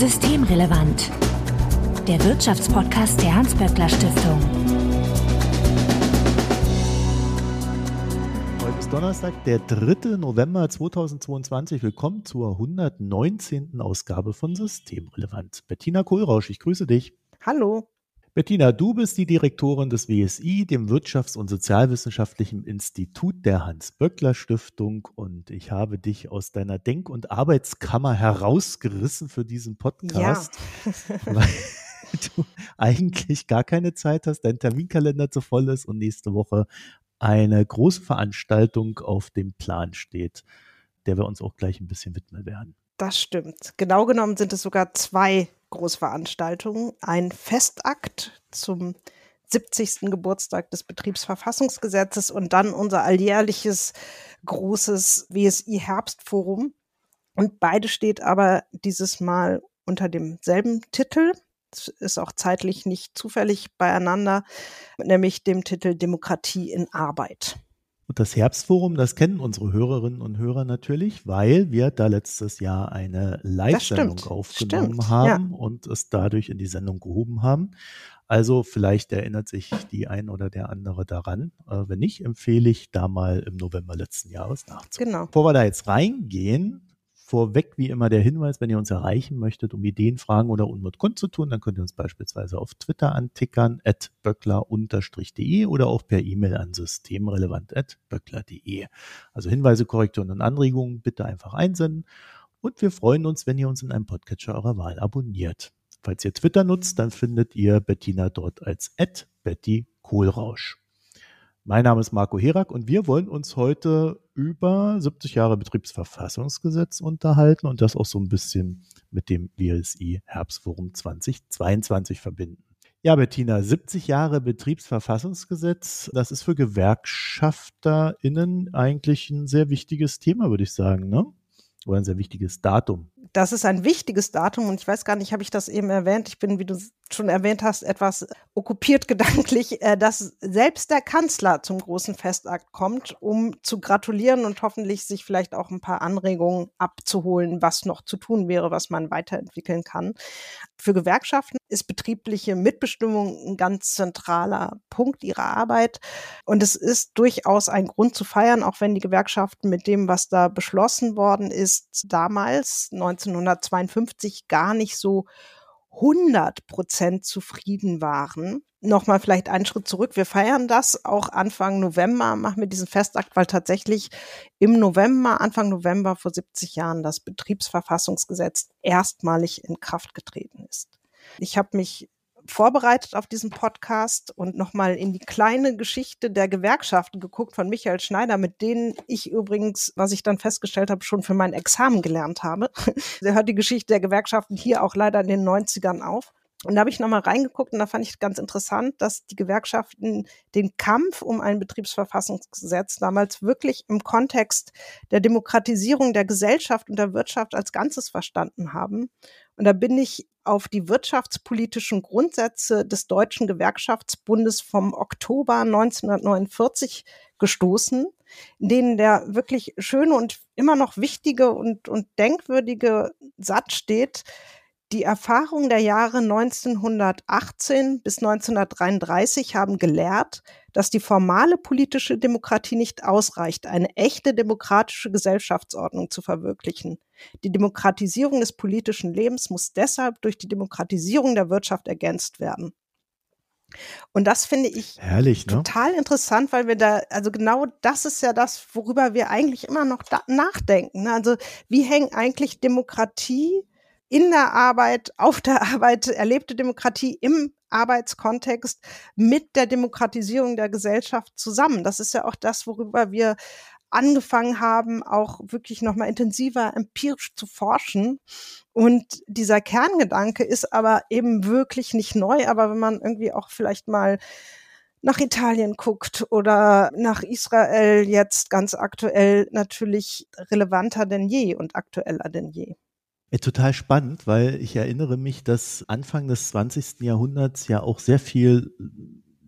Systemrelevant. Der Wirtschaftspodcast der Hans-Böckler Stiftung. Heute ist Donnerstag, der 3. November 2022. Willkommen zur 119. Ausgabe von Systemrelevant. Bettina Kohlrausch, ich grüße dich. Hallo. Bettina, du bist die Direktorin des WSI, dem Wirtschafts- und Sozialwissenschaftlichen Institut der Hans-Böckler-Stiftung. Und ich habe dich aus deiner Denk- und Arbeitskammer herausgerissen für diesen Podcast, ja. weil du eigentlich gar keine Zeit hast, dein Terminkalender zu voll ist und nächste Woche eine große Veranstaltung auf dem Plan steht, der wir uns auch gleich ein bisschen widmen werden. Das stimmt. Genau genommen sind es sogar zwei Großveranstaltungen. Ein Festakt zum 70. Geburtstag des Betriebsverfassungsgesetzes und dann unser alljährliches großes WSI-Herbstforum. Und beide steht aber dieses Mal unter demselben Titel. Es ist auch zeitlich nicht zufällig beieinander, nämlich dem Titel Demokratie in Arbeit. Und das Herbstforum, das kennen unsere Hörerinnen und Hörer natürlich, weil wir da letztes Jahr eine Live-Sendung aufgenommen stimmt, haben ja. und es dadurch in die Sendung gehoben haben. Also vielleicht erinnert sich die ein oder der andere daran. Äh, wenn nicht, empfehle ich da mal im November letzten Jahres nachzugucken. Genau. Bevor wir da jetzt reingehen, Vorweg wie immer der Hinweis, wenn ihr uns erreichen möchtet, um Ideen, Fragen oder Unmut kundzutun, dann könnt ihr uns beispielsweise auf Twitter antickern, at böckler-de oder auch per E-Mail an systemrelevant at böckler.de. Also Hinweise, Korrekturen und Anregungen bitte einfach einsenden. Und wir freuen uns, wenn ihr uns in einem Podcatcher eurer Wahl abonniert. Falls ihr Twitter nutzt, dann findet ihr Bettina dort als at Betty Kohlrausch. Mein Name ist Marco Herak und wir wollen uns heute über 70 Jahre Betriebsverfassungsgesetz unterhalten und das auch so ein bisschen mit dem WSI Herbstforum 2022 verbinden. Ja, Bettina, 70 Jahre Betriebsverfassungsgesetz, das ist für GewerkschafterInnen eigentlich ein sehr wichtiges Thema, würde ich sagen, ne? Oder ein sehr wichtiges Datum. Das ist ein wichtiges Datum und ich weiß gar nicht, habe ich das eben erwähnt? Ich bin, wie du schon erwähnt hast, etwas okkupiert gedanklich, äh, dass selbst der Kanzler zum großen Festakt kommt, um zu gratulieren und hoffentlich sich vielleicht auch ein paar Anregungen abzuholen, was noch zu tun wäre, was man weiterentwickeln kann. Für Gewerkschaften ist betriebliche Mitbestimmung ein ganz zentraler Punkt ihrer Arbeit. Und es ist durchaus ein Grund zu feiern, auch wenn die Gewerkschaften mit dem, was da beschlossen worden ist, damals 1952 gar nicht so 100 Prozent zufrieden waren. Nochmal vielleicht einen Schritt zurück. Wir feiern das auch Anfang November, machen wir diesen Festakt, weil tatsächlich im November, Anfang November vor 70 Jahren das Betriebsverfassungsgesetz erstmalig in Kraft getreten ist. Ich habe mich vorbereitet auf diesen Podcast und nochmal in die kleine Geschichte der Gewerkschaften geguckt von Michael Schneider, mit denen ich übrigens, was ich dann festgestellt habe, schon für mein Examen gelernt habe. Der hört die Geschichte der Gewerkschaften hier auch leider in den 90ern auf. Und da habe ich nochmal reingeguckt und da fand ich ganz interessant, dass die Gewerkschaften den Kampf um ein Betriebsverfassungsgesetz damals wirklich im Kontext der Demokratisierung der Gesellschaft und der Wirtschaft als Ganzes verstanden haben. Und da bin ich auf die wirtschaftspolitischen Grundsätze des Deutschen Gewerkschaftsbundes vom Oktober 1949 gestoßen, in denen der wirklich schöne und immer noch wichtige und, und denkwürdige Satz steht, die Erfahrungen der Jahre 1918 bis 1933 haben gelehrt, dass die formale politische Demokratie nicht ausreicht, eine echte demokratische Gesellschaftsordnung zu verwirklichen. Die Demokratisierung des politischen Lebens muss deshalb durch die Demokratisierung der Wirtschaft ergänzt werden. Und das finde ich Herrlich, ne? total interessant, weil wir da, also genau das ist ja das, worüber wir eigentlich immer noch nachdenken. Ne? Also wie hängt eigentlich Demokratie in der Arbeit, auf der Arbeit, erlebte Demokratie im Arbeitskontext mit der Demokratisierung der Gesellschaft zusammen. Das ist ja auch das, worüber wir angefangen haben, auch wirklich nochmal intensiver empirisch zu forschen. Und dieser Kerngedanke ist aber eben wirklich nicht neu, aber wenn man irgendwie auch vielleicht mal nach Italien guckt oder nach Israel jetzt ganz aktuell natürlich relevanter denn je und aktueller denn je. Ja, total spannend, weil ich erinnere mich, dass Anfang des 20. Jahrhunderts ja auch sehr viel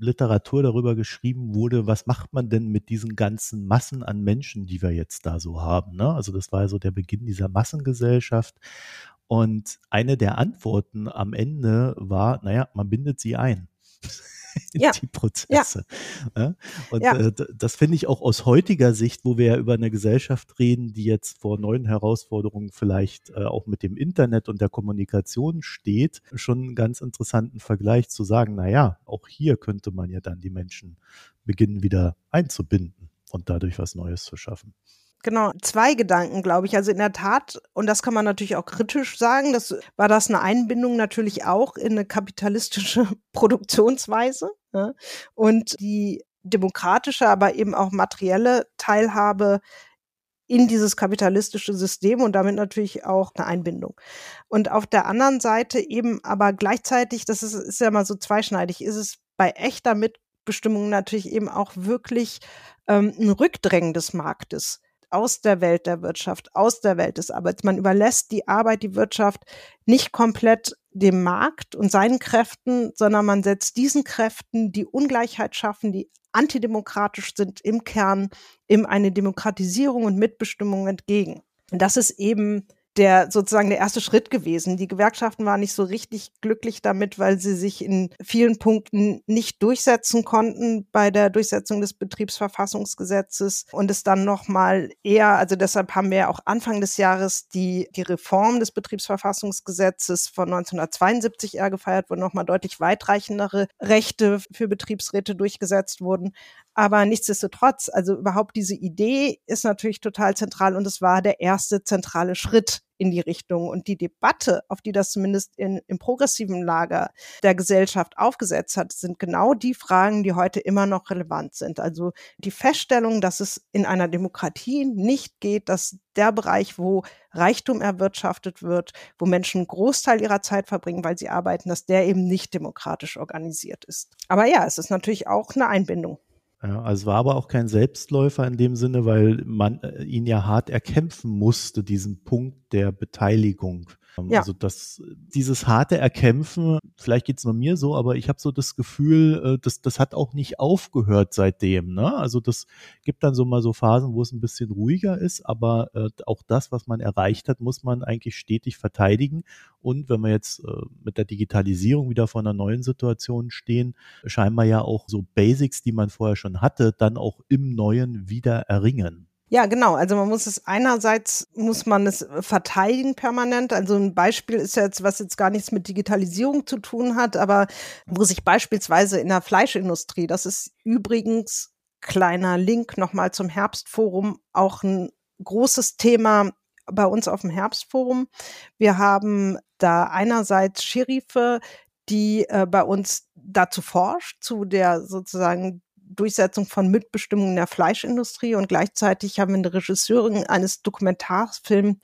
Literatur darüber geschrieben wurde, was macht man denn mit diesen ganzen Massen an Menschen, die wir jetzt da so haben. Ne? Also das war ja so der Beginn dieser Massengesellschaft. Und eine der Antworten am Ende war, naja, man bindet sie ein. ja. die Prozesse. Ja. Und ja. Äh, das finde ich auch aus heutiger Sicht, wo wir ja über eine Gesellschaft reden, die jetzt vor neuen Herausforderungen vielleicht äh, auch mit dem Internet und der Kommunikation steht, schon einen ganz interessanten Vergleich zu sagen, na ja, auch hier könnte man ja dann die Menschen beginnen wieder einzubinden und dadurch was Neues zu schaffen. Genau, zwei Gedanken, glaube ich. Also in der Tat, und das kann man natürlich auch kritisch sagen, das war das eine Einbindung natürlich auch in eine kapitalistische Produktionsweise. Ja? Und die demokratische, aber eben auch materielle Teilhabe in dieses kapitalistische System und damit natürlich auch eine Einbindung. Und auf der anderen Seite eben aber gleichzeitig, das ist, ist ja mal so zweischneidig, ist es bei echter Mitbestimmung natürlich eben auch wirklich ähm, ein Rückdrängen des Marktes aus der Welt der Wirtschaft, aus der Welt des Arbeits. Man überlässt die Arbeit, die Wirtschaft nicht komplett dem Markt und seinen Kräften, sondern man setzt diesen Kräften, die Ungleichheit schaffen, die antidemokratisch sind im Kern, in eine Demokratisierung und Mitbestimmung entgegen. Und das ist eben der sozusagen der erste Schritt gewesen. Die Gewerkschaften waren nicht so richtig glücklich damit, weil sie sich in vielen Punkten nicht durchsetzen konnten bei der Durchsetzung des Betriebsverfassungsgesetzes und es dann nochmal eher, also deshalb haben wir auch Anfang des Jahres die, die Reform des Betriebsverfassungsgesetzes von 1972 eher gefeiert, wo nochmal deutlich weitreichendere Rechte für Betriebsräte durchgesetzt wurden. Aber nichtsdestotrotz, also überhaupt diese Idee ist natürlich total zentral und es war der erste zentrale Schritt in die Richtung. Und die Debatte, auf die das zumindest in, im progressiven Lager der Gesellschaft aufgesetzt hat, sind genau die Fragen, die heute immer noch relevant sind. Also die Feststellung, dass es in einer Demokratie nicht geht, dass der Bereich, wo Reichtum erwirtschaftet wird, wo Menschen einen Großteil ihrer Zeit verbringen, weil sie arbeiten, dass der eben nicht demokratisch organisiert ist. Aber ja, es ist natürlich auch eine Einbindung. Ja, also war aber auch kein Selbstläufer in dem Sinne, weil man äh, ihn ja hart erkämpfen musste, diesen Punkt der Beteiligung. Ähm, ja. Also das, dieses harte Erkämpfen, vielleicht geht's nur mir so, aber ich habe so das Gefühl, äh, das, das hat auch nicht aufgehört seitdem. Ne? Also das gibt dann so mal so Phasen, wo es ein bisschen ruhiger ist, aber äh, auch das, was man erreicht hat, muss man eigentlich stetig verteidigen. Und wenn wir jetzt äh, mit der Digitalisierung wieder vor einer neuen Situation stehen, scheinbar ja auch so Basics, die man vorher schon hatte, dann auch im Neuen wieder erringen. Ja, genau. Also man muss es einerseits muss man es verteidigen permanent. Also ein Beispiel ist jetzt, was jetzt gar nichts mit Digitalisierung zu tun hat, aber wo sich beispielsweise in der Fleischindustrie, das ist übrigens kleiner Link nochmal zum Herbstforum, auch ein großes Thema bei uns auf dem Herbstforum. Wir haben da einerseits Scheriffe, die äh, bei uns dazu forscht, zu der sozusagen Durchsetzung von Mitbestimmung in der Fleischindustrie und gleichzeitig haben wir eine Regisseurin eines Dokumentarfilms,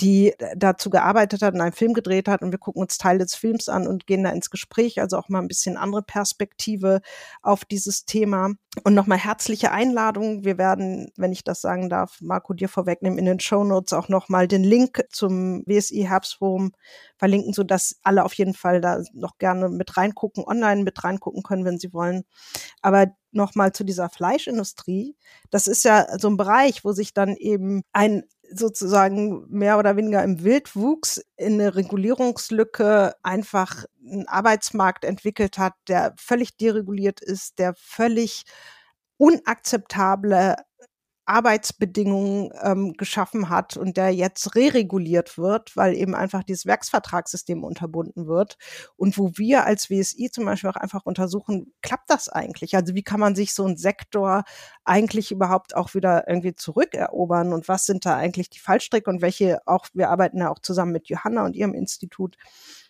die dazu gearbeitet hat und einen Film gedreht hat und wir gucken uns Teil des Films an und gehen da ins Gespräch, also auch mal ein bisschen andere Perspektive auf dieses Thema. Und nochmal herzliche Einladung. Wir werden, wenn ich das sagen darf, Marco dir vorwegnehmen, in den Show Notes auch nochmal den Link zum WSI Herbstforum verlinken, so dass alle auf jeden Fall da noch gerne mit reingucken, online mit reingucken können, wenn sie wollen. Aber nochmal zu dieser Fleischindustrie. Das ist ja so ein Bereich, wo sich dann eben ein sozusagen mehr oder weniger im Wildwuchs in eine Regulierungslücke einfach einen Arbeitsmarkt entwickelt hat, der völlig dereguliert ist, der völlig unakzeptable Arbeitsbedingungen ähm, geschaffen hat und der jetzt re-reguliert wird, weil eben einfach dieses Werksvertragssystem unterbunden wird. Und wo wir als WSI zum Beispiel auch einfach untersuchen, klappt das eigentlich? Also wie kann man sich so ein Sektor eigentlich überhaupt auch wieder irgendwie zurückerobern? Und was sind da eigentlich die Fallstricke? Und welche auch, wir arbeiten ja auch zusammen mit Johanna und ihrem Institut,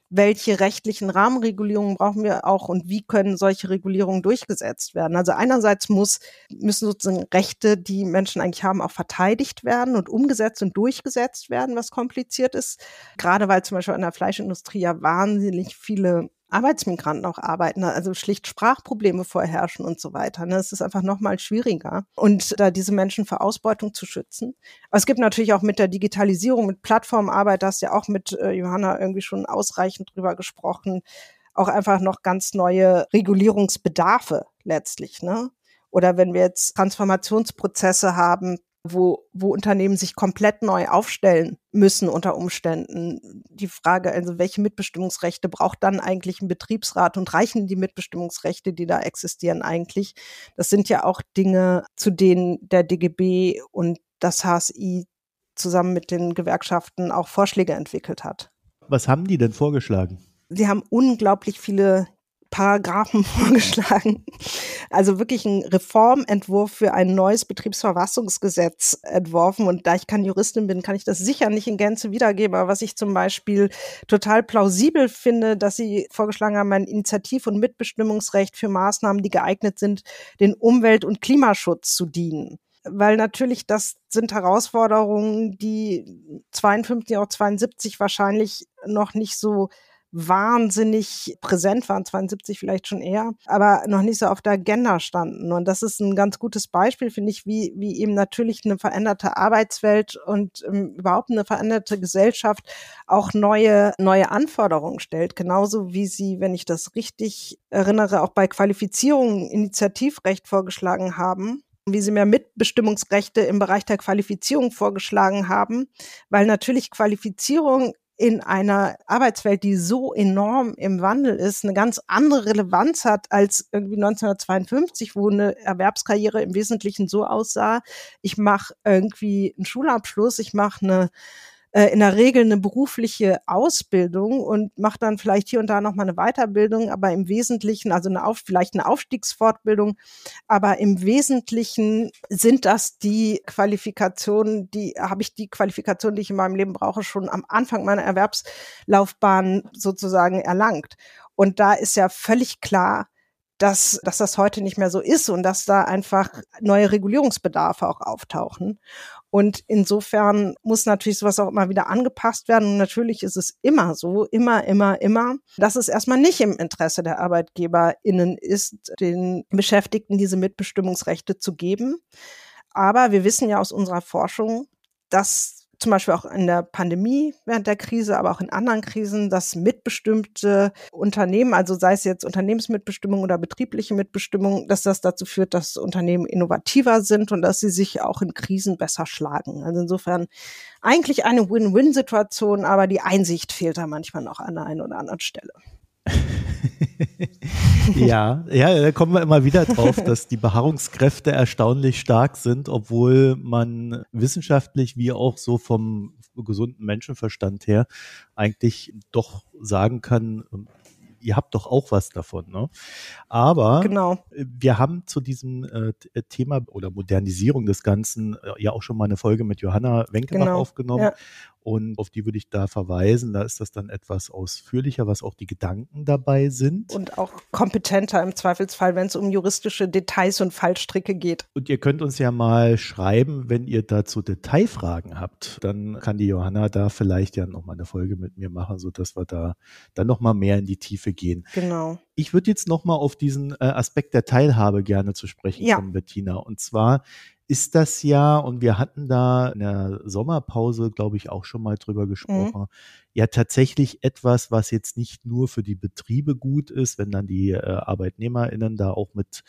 welche rechtlichen Rahmenregulierungen brauchen wir auch und wie können solche Regulierungen durchgesetzt werden. Also einerseits muss, müssen sozusagen Rechte, die Menschen eigentlich haben, auch verteidigt werden und umgesetzt und durchgesetzt werden, was kompliziert ist. Gerade weil zum Beispiel in der Fleischindustrie ja wahnsinnig viele Arbeitsmigranten auch arbeiten, also schlicht Sprachprobleme vorherrschen und so weiter. Ne? Es ist einfach nochmal schwieriger. Und da diese Menschen vor Ausbeutung zu schützen. Aber es gibt natürlich auch mit der Digitalisierung, mit Plattformarbeit, da hast ja auch mit äh, Johanna irgendwie schon ausreichend drüber gesprochen, auch einfach noch ganz neue Regulierungsbedarfe letztlich. Ne? Oder wenn wir jetzt Transformationsprozesse haben, wo, wo Unternehmen sich komplett neu aufstellen müssen unter Umständen. Die Frage, also welche Mitbestimmungsrechte braucht dann eigentlich ein Betriebsrat und reichen die Mitbestimmungsrechte, die da existieren eigentlich? Das sind ja auch Dinge, zu denen der DGB und das HSI zusammen mit den Gewerkschaften auch Vorschläge entwickelt hat. Was haben die denn vorgeschlagen? Sie haben unglaublich viele Paragraphen vorgeschlagen. Also wirklich ein Reformentwurf für ein neues Betriebsverfassungsgesetz entworfen. Und da ich keine Juristin bin, kann ich das sicher nicht in Gänze wiedergeben. Aber was ich zum Beispiel total plausibel finde, dass sie vorgeschlagen haben, ein Initiativ- und Mitbestimmungsrecht für Maßnahmen, die geeignet sind, den Umwelt- und Klimaschutz zu dienen weil natürlich das sind Herausforderungen, die 52, auch 72 wahrscheinlich noch nicht so wahnsinnig präsent waren, 72 vielleicht schon eher, aber noch nicht so auf der Agenda standen. Und das ist ein ganz gutes Beispiel, finde ich, wie, wie eben natürlich eine veränderte Arbeitswelt und ähm, überhaupt eine veränderte Gesellschaft auch neue, neue Anforderungen stellt. Genauso wie sie, wenn ich das richtig erinnere, auch bei Qualifizierungen Initiativrecht vorgeschlagen haben wie sie mehr Mitbestimmungsrechte im Bereich der Qualifizierung vorgeschlagen haben, weil natürlich Qualifizierung in einer Arbeitswelt, die so enorm im Wandel ist, eine ganz andere Relevanz hat als irgendwie 1952, wo eine Erwerbskarriere im Wesentlichen so aussah, ich mache irgendwie einen Schulabschluss, ich mache eine äh, in der Regel eine berufliche Ausbildung und macht dann vielleicht hier und da nochmal eine Weiterbildung, aber im Wesentlichen, also eine Auf, vielleicht eine Aufstiegsfortbildung, aber im Wesentlichen sind das die Qualifikationen, die habe ich die Qualifikation, die ich in meinem Leben brauche, schon am Anfang meiner Erwerbslaufbahn sozusagen erlangt. Und da ist ja völlig klar, dass, dass das heute nicht mehr so ist und dass da einfach neue Regulierungsbedarfe auch auftauchen. Und insofern muss natürlich sowas auch immer wieder angepasst werden. Und natürlich ist es immer so, immer, immer, immer, dass es erstmal nicht im Interesse der ArbeitgeberInnen ist, den Beschäftigten diese Mitbestimmungsrechte zu geben. Aber wir wissen ja aus unserer Forschung, dass zum Beispiel auch in der Pandemie während der Krise, aber auch in anderen Krisen, dass mitbestimmte Unternehmen, also sei es jetzt Unternehmensmitbestimmung oder betriebliche Mitbestimmung, dass das dazu führt, dass Unternehmen innovativer sind und dass sie sich auch in Krisen besser schlagen. Also insofern eigentlich eine Win-Win-Situation, aber die Einsicht fehlt da manchmal noch an der einen oder anderen Stelle. ja, ja, da kommen wir immer wieder drauf, dass die Beharrungskräfte erstaunlich stark sind, obwohl man wissenschaftlich wie auch so vom gesunden Menschenverstand her eigentlich doch sagen kann, ihr habt doch auch was davon. Ne? Aber genau. wir haben zu diesem äh, Thema oder Modernisierung des Ganzen äh, ja auch schon mal eine Folge mit Johanna Wenkebach genau. aufgenommen. Ja. Und auf die würde ich da verweisen. Da ist das dann etwas ausführlicher, was auch die Gedanken dabei sind. Und auch kompetenter im Zweifelsfall, wenn es um juristische Details und Fallstricke geht. Und ihr könnt uns ja mal schreiben, wenn ihr dazu Detailfragen habt. Dann kann die Johanna da vielleicht ja nochmal eine Folge mit mir machen, sodass wir da dann nochmal mehr in die Tiefe gehen. Genau. Ich würde jetzt nochmal auf diesen äh, Aspekt der Teilhabe gerne zu sprechen ja. kommen, Bettina. Und zwar ist das ja, und wir hatten da in der Sommerpause, glaube ich, auch schon mal drüber mhm. gesprochen, mhm. Ja tatsächlich etwas, was jetzt nicht nur für die Betriebe gut ist, wenn dann die äh, ArbeitnehmerInnen da auch mit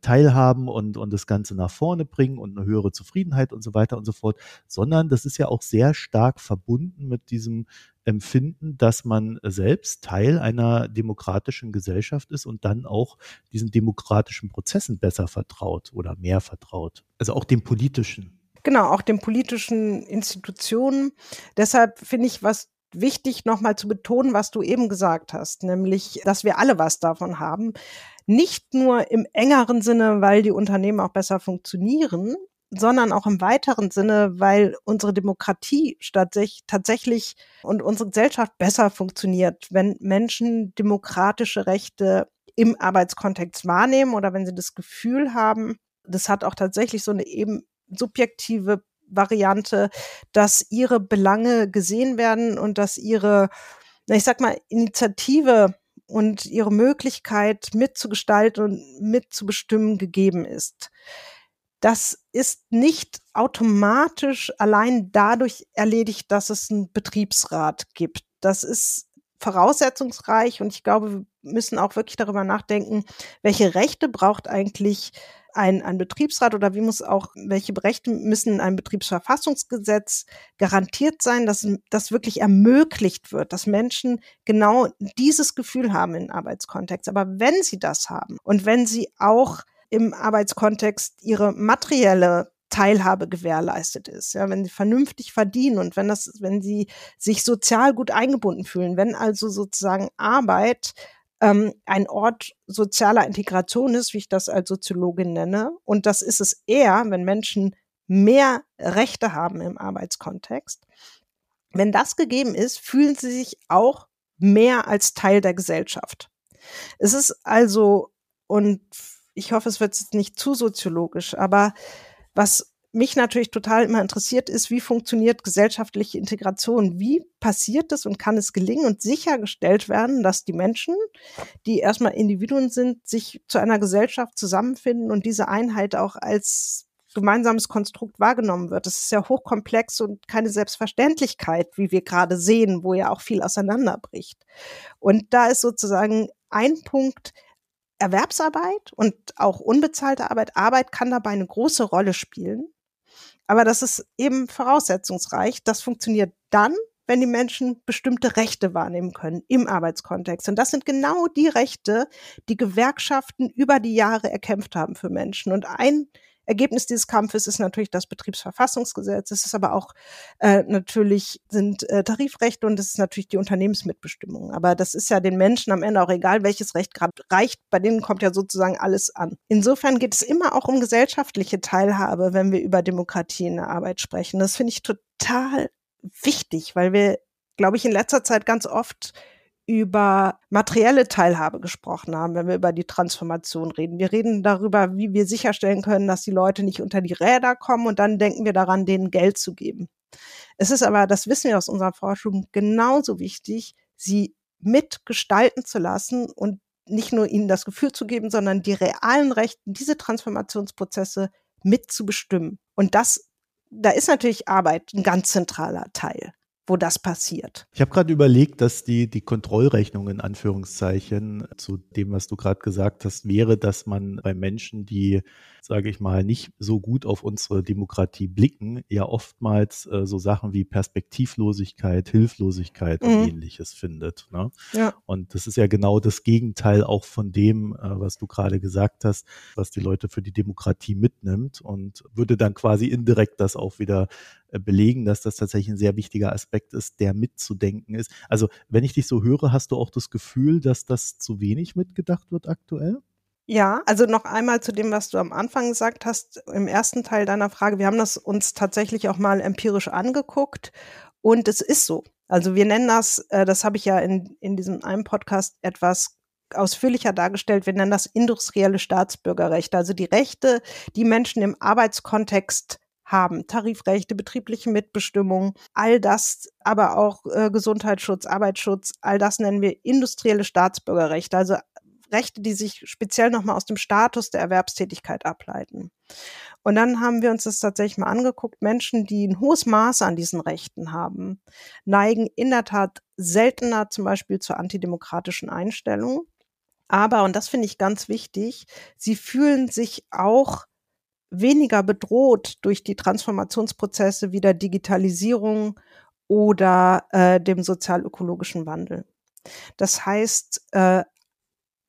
teilhaben und, und das Ganze nach vorne bringen und eine höhere Zufriedenheit und so weiter und so fort, sondern das ist ja auch sehr stark verbunden mit diesem empfinden, dass man selbst Teil einer demokratischen Gesellschaft ist und dann auch diesen demokratischen Prozessen besser vertraut oder mehr vertraut. Also auch dem politischen. Genau, auch den politischen Institutionen. Deshalb finde ich, was wichtig nochmal zu betonen, was du eben gesagt hast, nämlich, dass wir alle was davon haben. Nicht nur im engeren Sinne, weil die Unternehmen auch besser funktionieren, sondern auch im weiteren Sinne, weil unsere Demokratie tatsächlich und unsere Gesellschaft besser funktioniert, wenn Menschen demokratische Rechte im Arbeitskontext wahrnehmen oder wenn sie das Gefühl haben, das hat auch tatsächlich so eine eben subjektive Variante, dass ihre Belange gesehen werden und dass ihre, ich sag mal, Initiative und ihre Möglichkeit mitzugestalten und mitzubestimmen gegeben ist das ist nicht automatisch allein dadurch erledigt, dass es einen Betriebsrat gibt. Das ist voraussetzungsreich und ich glaube, wir müssen auch wirklich darüber nachdenken, welche Rechte braucht eigentlich ein, ein Betriebsrat oder wie muss auch, welche Rechte müssen in einem Betriebsverfassungsgesetz garantiert sein, dass das wirklich ermöglicht wird, dass Menschen genau dieses Gefühl haben im Arbeitskontext. Aber wenn sie das haben und wenn sie auch im Arbeitskontext ihre materielle Teilhabe gewährleistet ist, ja, wenn sie vernünftig verdienen und wenn das, wenn sie sich sozial gut eingebunden fühlen, wenn also sozusagen Arbeit ähm, ein Ort sozialer Integration ist, wie ich das als Soziologin nenne. Und das ist es eher, wenn Menschen mehr Rechte haben im Arbeitskontext. Wenn das gegeben ist, fühlen sie sich auch mehr als Teil der Gesellschaft. Es ist also, und ich hoffe, es wird jetzt nicht zu soziologisch, aber was mich natürlich total immer interessiert ist, wie funktioniert gesellschaftliche Integration? Wie passiert das und kann es gelingen und sichergestellt werden, dass die Menschen, die erstmal Individuen sind, sich zu einer Gesellschaft zusammenfinden und diese Einheit auch als gemeinsames Konstrukt wahrgenommen wird. Das ist ja hochkomplex und keine Selbstverständlichkeit, wie wir gerade sehen, wo ja auch viel auseinanderbricht. Und da ist sozusagen ein Punkt, Erwerbsarbeit und auch unbezahlte Arbeit. Arbeit kann dabei eine große Rolle spielen. Aber das ist eben voraussetzungsreich. Das funktioniert dann, wenn die Menschen bestimmte Rechte wahrnehmen können im Arbeitskontext. Und das sind genau die Rechte, die Gewerkschaften über die Jahre erkämpft haben für Menschen. Und ein Ergebnis dieses Kampfes ist natürlich das Betriebsverfassungsgesetz. Es ist aber auch äh, natürlich sind äh, Tarifrechte und es ist natürlich die Unternehmensmitbestimmung. Aber das ist ja den Menschen am Ende auch egal, welches Recht gerade reicht. Bei denen kommt ja sozusagen alles an. Insofern geht es immer auch um gesellschaftliche Teilhabe, wenn wir über Demokratie in der Arbeit sprechen. Das finde ich total wichtig, weil wir, glaube ich, in letzter Zeit ganz oft über materielle Teilhabe gesprochen haben, wenn wir über die Transformation reden. Wir reden darüber, wie wir sicherstellen können, dass die Leute nicht unter die Räder kommen und dann denken wir daran, denen Geld zu geben. Es ist aber, das wissen wir aus unserer Forschung, genauso wichtig, sie mitgestalten zu lassen und nicht nur ihnen das Gefühl zu geben, sondern die realen Rechten, diese Transformationsprozesse mitzubestimmen. Und das, da ist natürlich Arbeit ein ganz zentraler Teil wo das passiert. Ich habe gerade überlegt, dass die, die Kontrollrechnung in Anführungszeichen zu dem, was du gerade gesagt hast, wäre, dass man bei Menschen, die, sage ich mal, nicht so gut auf unsere Demokratie blicken, ja oftmals äh, so Sachen wie Perspektivlosigkeit, Hilflosigkeit mhm. und ähnliches findet. Ne? Ja. Und das ist ja genau das Gegenteil auch von dem, äh, was du gerade gesagt hast, was die Leute für die Demokratie mitnimmt und würde dann quasi indirekt das auch wieder äh, belegen, dass das tatsächlich ein sehr wichtiger Aspekt ist, der mitzudenken ist. Also wenn ich dich so höre, hast du auch das Gefühl, dass das zu wenig mitgedacht wird aktuell? Ja, also noch einmal zu dem, was du am Anfang gesagt hast, im ersten Teil deiner Frage. Wir haben das uns tatsächlich auch mal empirisch angeguckt und es ist so. Also wir nennen das, äh, das habe ich ja in, in diesem einen Podcast etwas ausführlicher dargestellt, wir nennen das industrielle Staatsbürgerrechte, also die Rechte, die Menschen im Arbeitskontext haben. Tarifrechte, betriebliche Mitbestimmung, all das, aber auch äh, Gesundheitsschutz, Arbeitsschutz, all das nennen wir industrielle Staatsbürgerrechte, also Rechte, die sich speziell nochmal aus dem Status der Erwerbstätigkeit ableiten. Und dann haben wir uns das tatsächlich mal angeguckt. Menschen, die ein hohes Maß an diesen Rechten haben, neigen in der Tat seltener zum Beispiel zur antidemokratischen Einstellung. Aber, und das finde ich ganz wichtig, sie fühlen sich auch weniger bedroht durch die Transformationsprozesse wie der Digitalisierung oder äh, dem sozialökologischen Wandel. Das heißt, äh,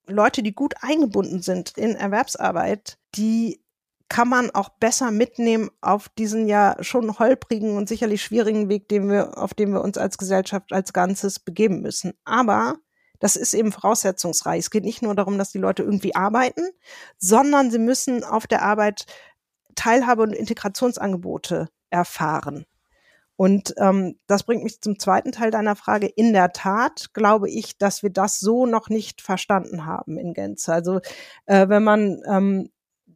Leute, die gut eingebunden sind in Erwerbsarbeit, die kann man auch besser mitnehmen auf diesen ja schon holprigen und sicherlich schwierigen Weg, den wir, auf dem wir uns als Gesellschaft als Ganzes begeben müssen. Aber das ist eben voraussetzungsreich. Es geht nicht nur darum, dass die Leute irgendwie arbeiten, sondern sie müssen auf der Arbeit Teilhabe- und Integrationsangebote erfahren. Und ähm, das bringt mich zum zweiten Teil deiner Frage. In der Tat glaube ich, dass wir das so noch nicht verstanden haben in Gänze. Also äh, wenn man, ähm,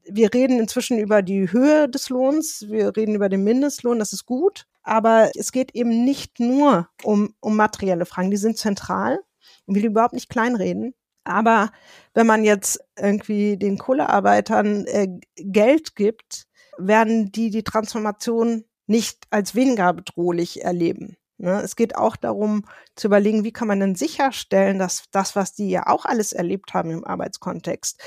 wir reden inzwischen über die Höhe des Lohns, wir reden über den Mindestlohn, das ist gut, aber es geht eben nicht nur um, um materielle Fragen, die sind zentral und will überhaupt nicht kleinreden. Aber wenn man jetzt irgendwie den Kohlearbeitern äh, Geld gibt, werden die die Transformation nicht als weniger bedrohlich erleben. Ne? Es geht auch darum zu überlegen, wie kann man denn sicherstellen, dass das, was die ja auch alles erlebt haben im Arbeitskontext,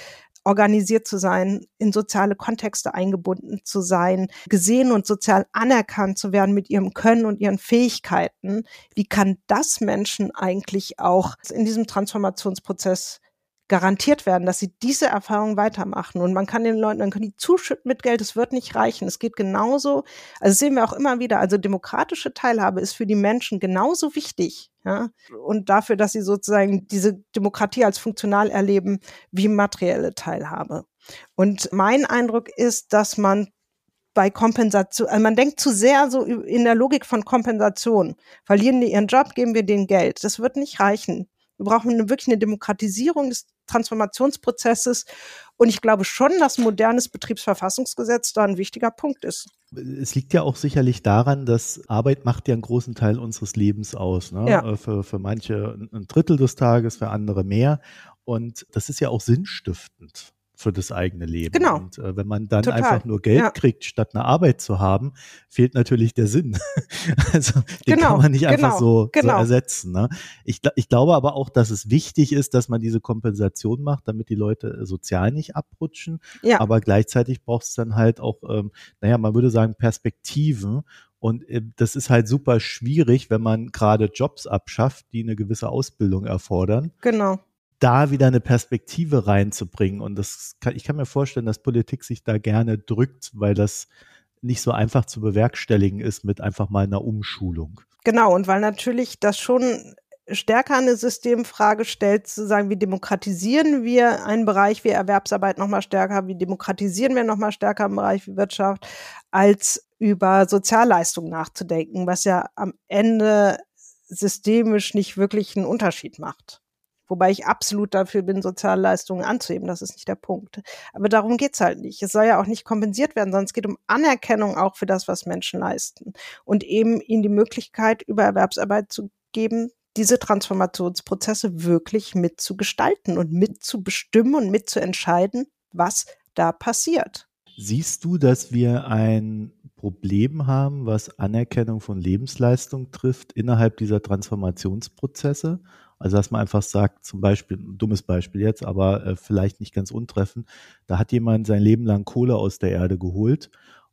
organisiert zu sein, in soziale Kontexte eingebunden zu sein, gesehen und sozial anerkannt zu werden mit ihrem Können und ihren Fähigkeiten. Wie kann das Menschen eigentlich auch in diesem Transformationsprozess garantiert werden, dass sie diese Erfahrung weitermachen. Und man kann den Leuten, dann können die zuschütten mit Geld, es wird nicht reichen. Es geht genauso, also sehen wir auch immer wieder, also demokratische Teilhabe ist für die Menschen genauso wichtig, ja, und dafür, dass sie sozusagen diese Demokratie als funktional erleben, wie materielle Teilhabe. Und mein Eindruck ist, dass man bei Kompensation, also man denkt zu sehr so in der Logik von Kompensation. Verlieren die ihren Job, geben wir denen Geld. Das wird nicht reichen. Wir brauchen eine, wirklich eine Demokratisierung des Transformationsprozesses. Und ich glaube schon, dass ein modernes Betriebsverfassungsgesetz da ein wichtiger Punkt ist. Es liegt ja auch sicherlich daran, dass Arbeit macht ja einen großen Teil unseres Lebens aus. Ne? Ja. Äh, für, für manche ein Drittel des Tages, für andere mehr. Und das ist ja auch sinnstiftend für das eigene Leben. Genau. Und äh, wenn man dann Total. einfach nur Geld ja. kriegt, statt eine Arbeit zu haben, fehlt natürlich der Sinn. also den genau. kann man nicht einfach genau. so, genau. so ersetzen. Ne? Ich, ich glaube aber auch, dass es wichtig ist, dass man diese Kompensation macht, damit die Leute sozial nicht abrutschen. Ja. Aber gleichzeitig braucht es dann halt auch, ähm, naja, man würde sagen, Perspektiven und äh, das ist halt super schwierig, wenn man gerade Jobs abschafft, die eine gewisse Ausbildung erfordern. Genau da wieder eine Perspektive reinzubringen. Und das kann, ich kann mir vorstellen, dass Politik sich da gerne drückt, weil das nicht so einfach zu bewerkstelligen ist mit einfach mal einer Umschulung. Genau, und weil natürlich das schon stärker eine Systemfrage stellt, zu sagen, wie demokratisieren wir einen Bereich wie Erwerbsarbeit nochmal stärker, wie demokratisieren wir nochmal stärker im Bereich wie Wirtschaft, als über Sozialleistungen nachzudenken, was ja am Ende systemisch nicht wirklich einen Unterschied macht. Wobei ich absolut dafür bin, Sozialleistungen anzuheben. Das ist nicht der Punkt. Aber darum geht's halt nicht. Es soll ja auch nicht kompensiert werden, sondern es geht um Anerkennung auch für das, was Menschen leisten. Und eben ihnen die Möglichkeit, über Erwerbsarbeit zu geben, diese Transformationsprozesse wirklich mitzugestalten und mitzubestimmen und mitzuentscheiden, was da passiert. Siehst du, dass wir ein Problem haben, was Anerkennung von Lebensleistung trifft innerhalb dieser Transformationsprozesse? Also dass man einfach sagt, zum Beispiel, ein dummes Beispiel jetzt, aber äh, vielleicht nicht ganz untreffend, da hat jemand sein Leben lang Kohle aus der Erde geholt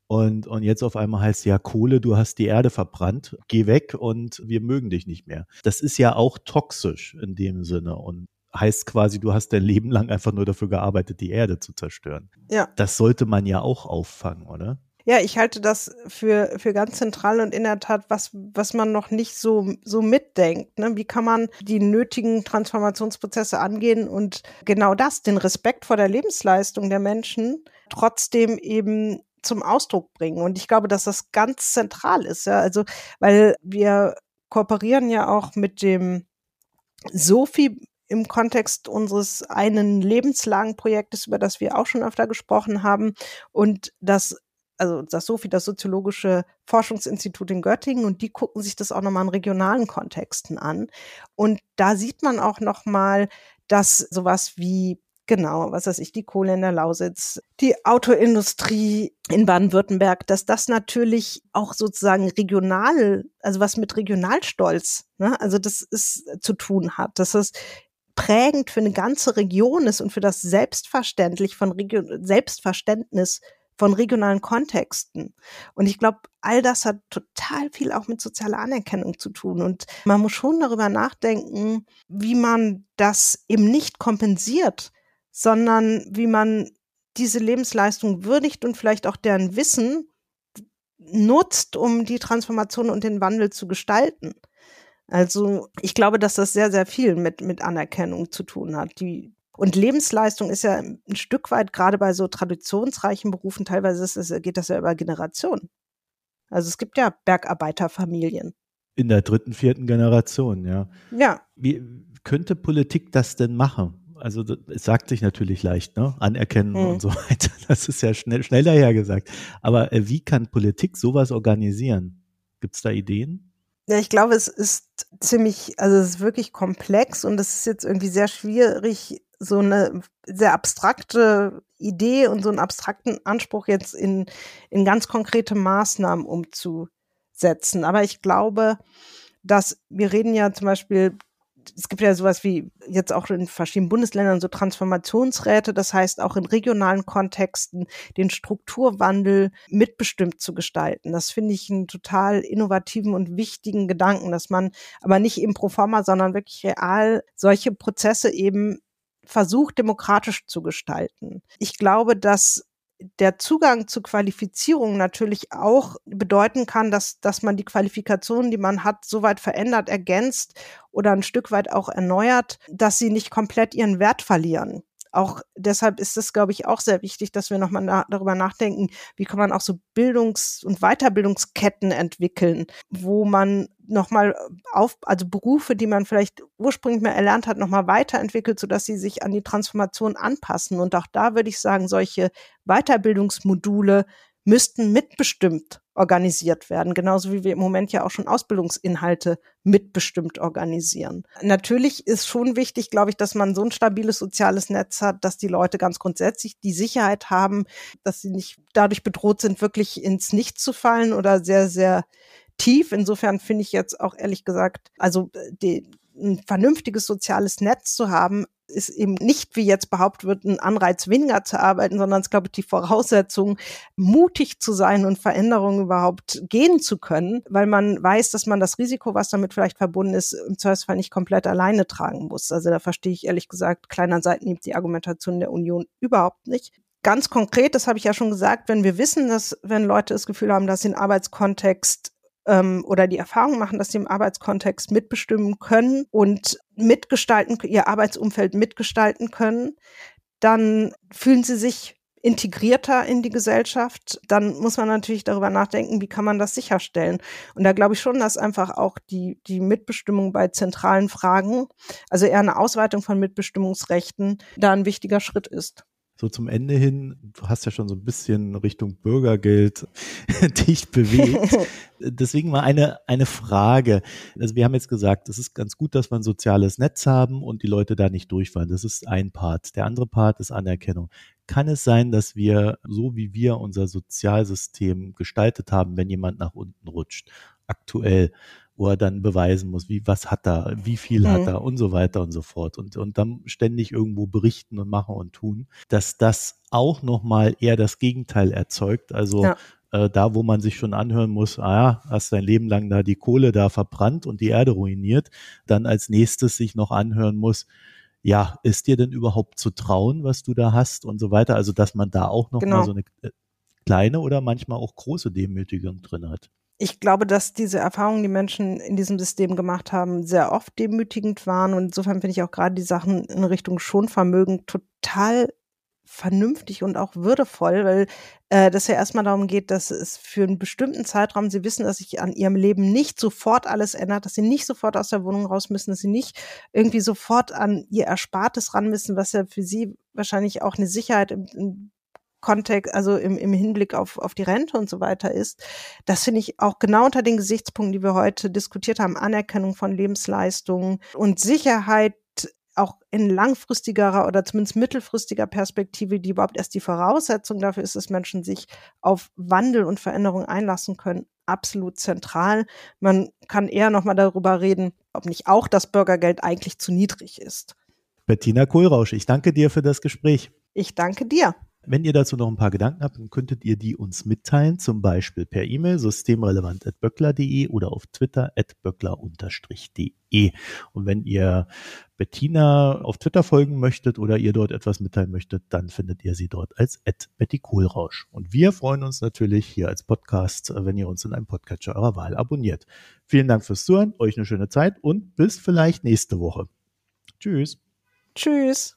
und, und jetzt auf einmal heißt ja Kohle, du hast die Erde verbrannt, geh weg und wir mögen dich nicht mehr. Das ist ja auch toxisch in dem Sinne und heißt quasi, du hast dein Leben lang einfach nur dafür gearbeitet, die Erde zu zerstören. Ja. Das sollte man ja auch auffangen, oder? Ja, ich halte das für, für ganz zentral und in der Tat, was, was man noch nicht so, so mitdenkt. Ne? Wie kann man die nötigen Transformationsprozesse angehen und genau das, den Respekt vor der Lebensleistung der Menschen, trotzdem eben zum Ausdruck bringen. Und ich glaube, dass das ganz zentral ist. Ja? Also, weil wir kooperieren ja auch mit dem Sophie im Kontext unseres einen lebenslangen Projektes, über das wir auch schon öfter gesprochen haben. Und das also das SOFI, das Soziologische Forschungsinstitut in Göttingen, und die gucken sich das auch nochmal in regionalen Kontexten an. Und da sieht man auch nochmal, dass sowas wie Genau, was weiß ich, die Kohle in der Lausitz, die Autoindustrie in Baden-Württemberg, dass das natürlich auch sozusagen regional, also was mit Regionalstolz, ne, also das ist zu tun hat, dass es prägend für eine ganze Region ist und für das Selbstverständlich von Region, Selbstverständnis von regionalen Kontexten. Und ich glaube, all das hat total viel auch mit sozialer Anerkennung zu tun. Und man muss schon darüber nachdenken, wie man das eben nicht kompensiert, sondern wie man diese Lebensleistung würdigt und vielleicht auch deren Wissen nutzt, um die Transformation und den Wandel zu gestalten. Also ich glaube, dass das sehr, sehr viel mit, mit Anerkennung zu tun hat. Die, und Lebensleistung ist ja ein Stück weit, gerade bei so traditionsreichen Berufen, teilweise ist geht das ja über Generationen. Also es gibt ja Bergarbeiterfamilien. In der dritten, vierten Generation, ja. Ja. Wie könnte Politik das denn machen? Also es sagt sich natürlich leicht, ne? Anerkennen hm. und so weiter. Das ist ja schnell, schnell dahergesagt. Aber äh, wie kann Politik sowas organisieren? Gibt es da Ideen? Ja, ich glaube, es ist ziemlich, also es ist wirklich komplex und es ist jetzt irgendwie sehr schwierig, so eine sehr abstrakte Idee und so einen abstrakten Anspruch jetzt in, in ganz konkrete Maßnahmen umzusetzen. Aber ich glaube, dass wir reden ja zum Beispiel es gibt ja sowas wie jetzt auch in verschiedenen Bundesländern so Transformationsräte, das heißt auch in regionalen Kontexten den Strukturwandel mitbestimmt zu gestalten. Das finde ich einen total innovativen und wichtigen Gedanken, dass man aber nicht eben pro forma, sondern wirklich real solche Prozesse eben versucht, demokratisch zu gestalten. Ich glaube, dass der Zugang zu Qualifizierung natürlich auch bedeuten kann, dass, dass man die Qualifikationen, die man hat, so weit verändert, ergänzt oder ein Stück weit auch erneuert, dass sie nicht komplett ihren Wert verlieren auch deshalb ist es, glaube ich, auch sehr wichtig, dass wir nochmal na darüber nachdenken, wie kann man auch so Bildungs- und Weiterbildungsketten entwickeln, wo man nochmal auf, also Berufe, die man vielleicht ursprünglich mal erlernt hat, nochmal weiterentwickelt, sodass sie sich an die Transformation anpassen. Und auch da würde ich sagen, solche Weiterbildungsmodule müssten mitbestimmt organisiert werden, genauso wie wir im Moment ja auch schon Ausbildungsinhalte mitbestimmt organisieren. Natürlich ist schon wichtig, glaube ich, dass man so ein stabiles soziales Netz hat, dass die Leute ganz grundsätzlich die Sicherheit haben, dass sie nicht dadurch bedroht sind, wirklich ins Nichts zu fallen oder sehr, sehr tief. Insofern finde ich jetzt auch ehrlich gesagt, also äh, die, ein vernünftiges soziales Netz zu haben, ist eben nicht, wie jetzt behauptet wird, ein Anreiz, weniger zu arbeiten, sondern es ist, glaube ich, die Voraussetzung, mutig zu sein und Veränderungen überhaupt gehen zu können, weil man weiß, dass man das Risiko, was damit vielleicht verbunden ist, im Zweifelsfall nicht komplett alleine tragen muss. Also da verstehe ich ehrlich gesagt kleiner Seiten die Argumentation der Union überhaupt nicht. Ganz konkret, das habe ich ja schon gesagt, wenn wir wissen, dass wenn Leute das Gefühl haben, dass sie einen Arbeitskontext ähm, oder die Erfahrung machen, dass sie im Arbeitskontext mitbestimmen können und mitgestalten, ihr Arbeitsumfeld mitgestalten können, dann fühlen sie sich integrierter in die Gesellschaft, dann muss man natürlich darüber nachdenken, wie kann man das sicherstellen. Und da glaube ich schon, dass einfach auch die, die Mitbestimmung bei zentralen Fragen, also eher eine Ausweitung von Mitbestimmungsrechten, da ein wichtiger Schritt ist so zum Ende hin, du hast ja schon so ein bisschen Richtung Bürgergeld dich bewegt. Deswegen mal eine, eine Frage. Also wir haben jetzt gesagt, es ist ganz gut, dass wir ein soziales Netz haben und die Leute da nicht durchfallen. Das ist ein Part. Der andere Part ist Anerkennung. Kann es sein, dass wir, so wie wir unser Sozialsystem gestaltet haben, wenn jemand nach unten rutscht, aktuell, wo er dann beweisen muss, wie, was hat er, wie viel mhm. hat er und so weiter und so fort. Und, und dann ständig irgendwo berichten und machen und tun, dass das auch nochmal eher das Gegenteil erzeugt. Also ja. äh, da, wo man sich schon anhören muss, ah ja, hast dein Leben lang da die Kohle da verbrannt und die Erde ruiniert, dann als nächstes sich noch anhören muss, ja, ist dir denn überhaupt zu trauen, was du da hast und so weiter. Also, dass man da auch nochmal genau. so eine äh, kleine oder manchmal auch große Demütigung drin hat ich glaube, dass diese Erfahrungen, die Menschen in diesem System gemacht haben, sehr oft demütigend waren. Und insofern finde ich auch gerade die Sachen in Richtung Schonvermögen total vernünftig und auch würdevoll, weil äh, das ja erstmal darum geht, dass es für einen bestimmten Zeitraum, sie wissen, dass sich an ihrem Leben nicht sofort alles ändert, dass sie nicht sofort aus der Wohnung raus müssen, dass sie nicht irgendwie sofort an ihr Erspartes ran müssen, was ja für sie wahrscheinlich auch eine Sicherheit im, im Kontext, also im, im Hinblick auf, auf die Rente und so weiter ist. Das finde ich auch genau unter den Gesichtspunkten, die wir heute diskutiert haben, Anerkennung von Lebensleistungen und Sicherheit auch in langfristigerer oder zumindest mittelfristiger Perspektive, die überhaupt erst die Voraussetzung dafür ist, dass Menschen sich auf Wandel und Veränderung einlassen können, absolut zentral. Man kann eher nochmal darüber reden, ob nicht auch das Bürgergeld eigentlich zu niedrig ist. Bettina Kohlrausch, ich danke dir für das Gespräch. Ich danke dir. Wenn ihr dazu noch ein paar Gedanken habt, dann könntet ihr die uns mitteilen, zum Beispiel per E-Mail systemrelevant.böckler.de oder auf Twitter at böckler-de. Und wenn ihr Bettina auf Twitter folgen möchtet oder ihr dort etwas mitteilen möchtet, dann findet ihr sie dort als at Betty Kohlrausch. Und wir freuen uns natürlich hier als Podcast, wenn ihr uns in einem Podcatcher eurer Wahl abonniert. Vielen Dank fürs Zuhören, euch eine schöne Zeit und bis vielleicht nächste Woche. Tschüss. Tschüss.